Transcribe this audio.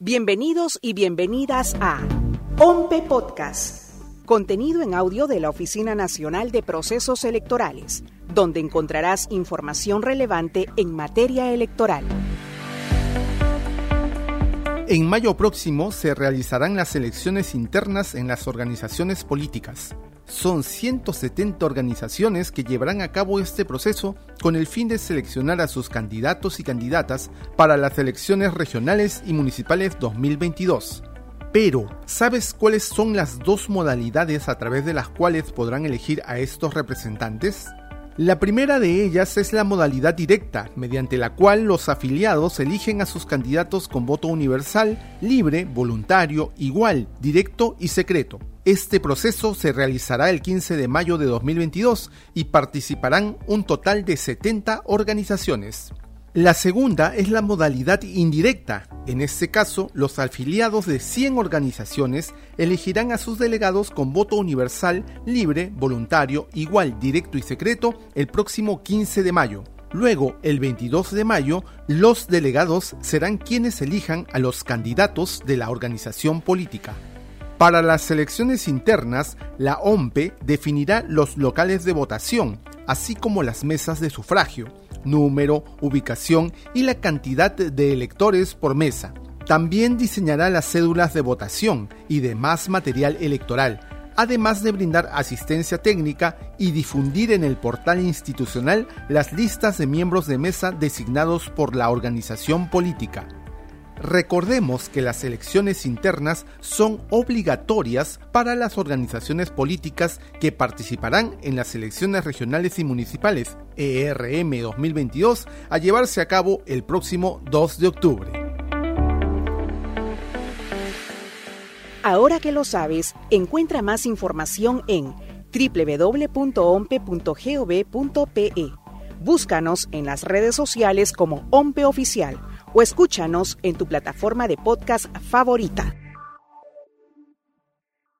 Bienvenidos y bienvenidas a OMPE Podcast, contenido en audio de la Oficina Nacional de Procesos Electorales, donde encontrarás información relevante en materia electoral. En mayo próximo se realizarán las elecciones internas en las organizaciones políticas. Son 170 organizaciones que llevarán a cabo este proceso con el fin de seleccionar a sus candidatos y candidatas para las elecciones regionales y municipales 2022. Pero, ¿sabes cuáles son las dos modalidades a través de las cuales podrán elegir a estos representantes? La primera de ellas es la modalidad directa, mediante la cual los afiliados eligen a sus candidatos con voto universal, libre, voluntario, igual, directo y secreto. Este proceso se realizará el 15 de mayo de 2022 y participarán un total de 70 organizaciones. La segunda es la modalidad indirecta. En este caso, los afiliados de 100 organizaciones elegirán a sus delegados con voto universal, libre, voluntario, igual, directo y secreto el próximo 15 de mayo. Luego, el 22 de mayo, los delegados serán quienes elijan a los candidatos de la organización política. Para las elecciones internas, la OMPE definirá los locales de votación, así como las mesas de sufragio número, ubicación y la cantidad de electores por mesa. También diseñará las cédulas de votación y demás material electoral, además de brindar asistencia técnica y difundir en el portal institucional las listas de miembros de mesa designados por la organización política. Recordemos que las elecciones internas son obligatorias para las organizaciones políticas que participarán en las elecciones regionales y municipales ERM 2022 a llevarse a cabo el próximo 2 de octubre. Ahora que lo sabes, encuentra más información en www.ompe.gov.pe. Búscanos en las redes sociales como OMPE Oficial o escúchanos en tu plataforma de podcast favorita.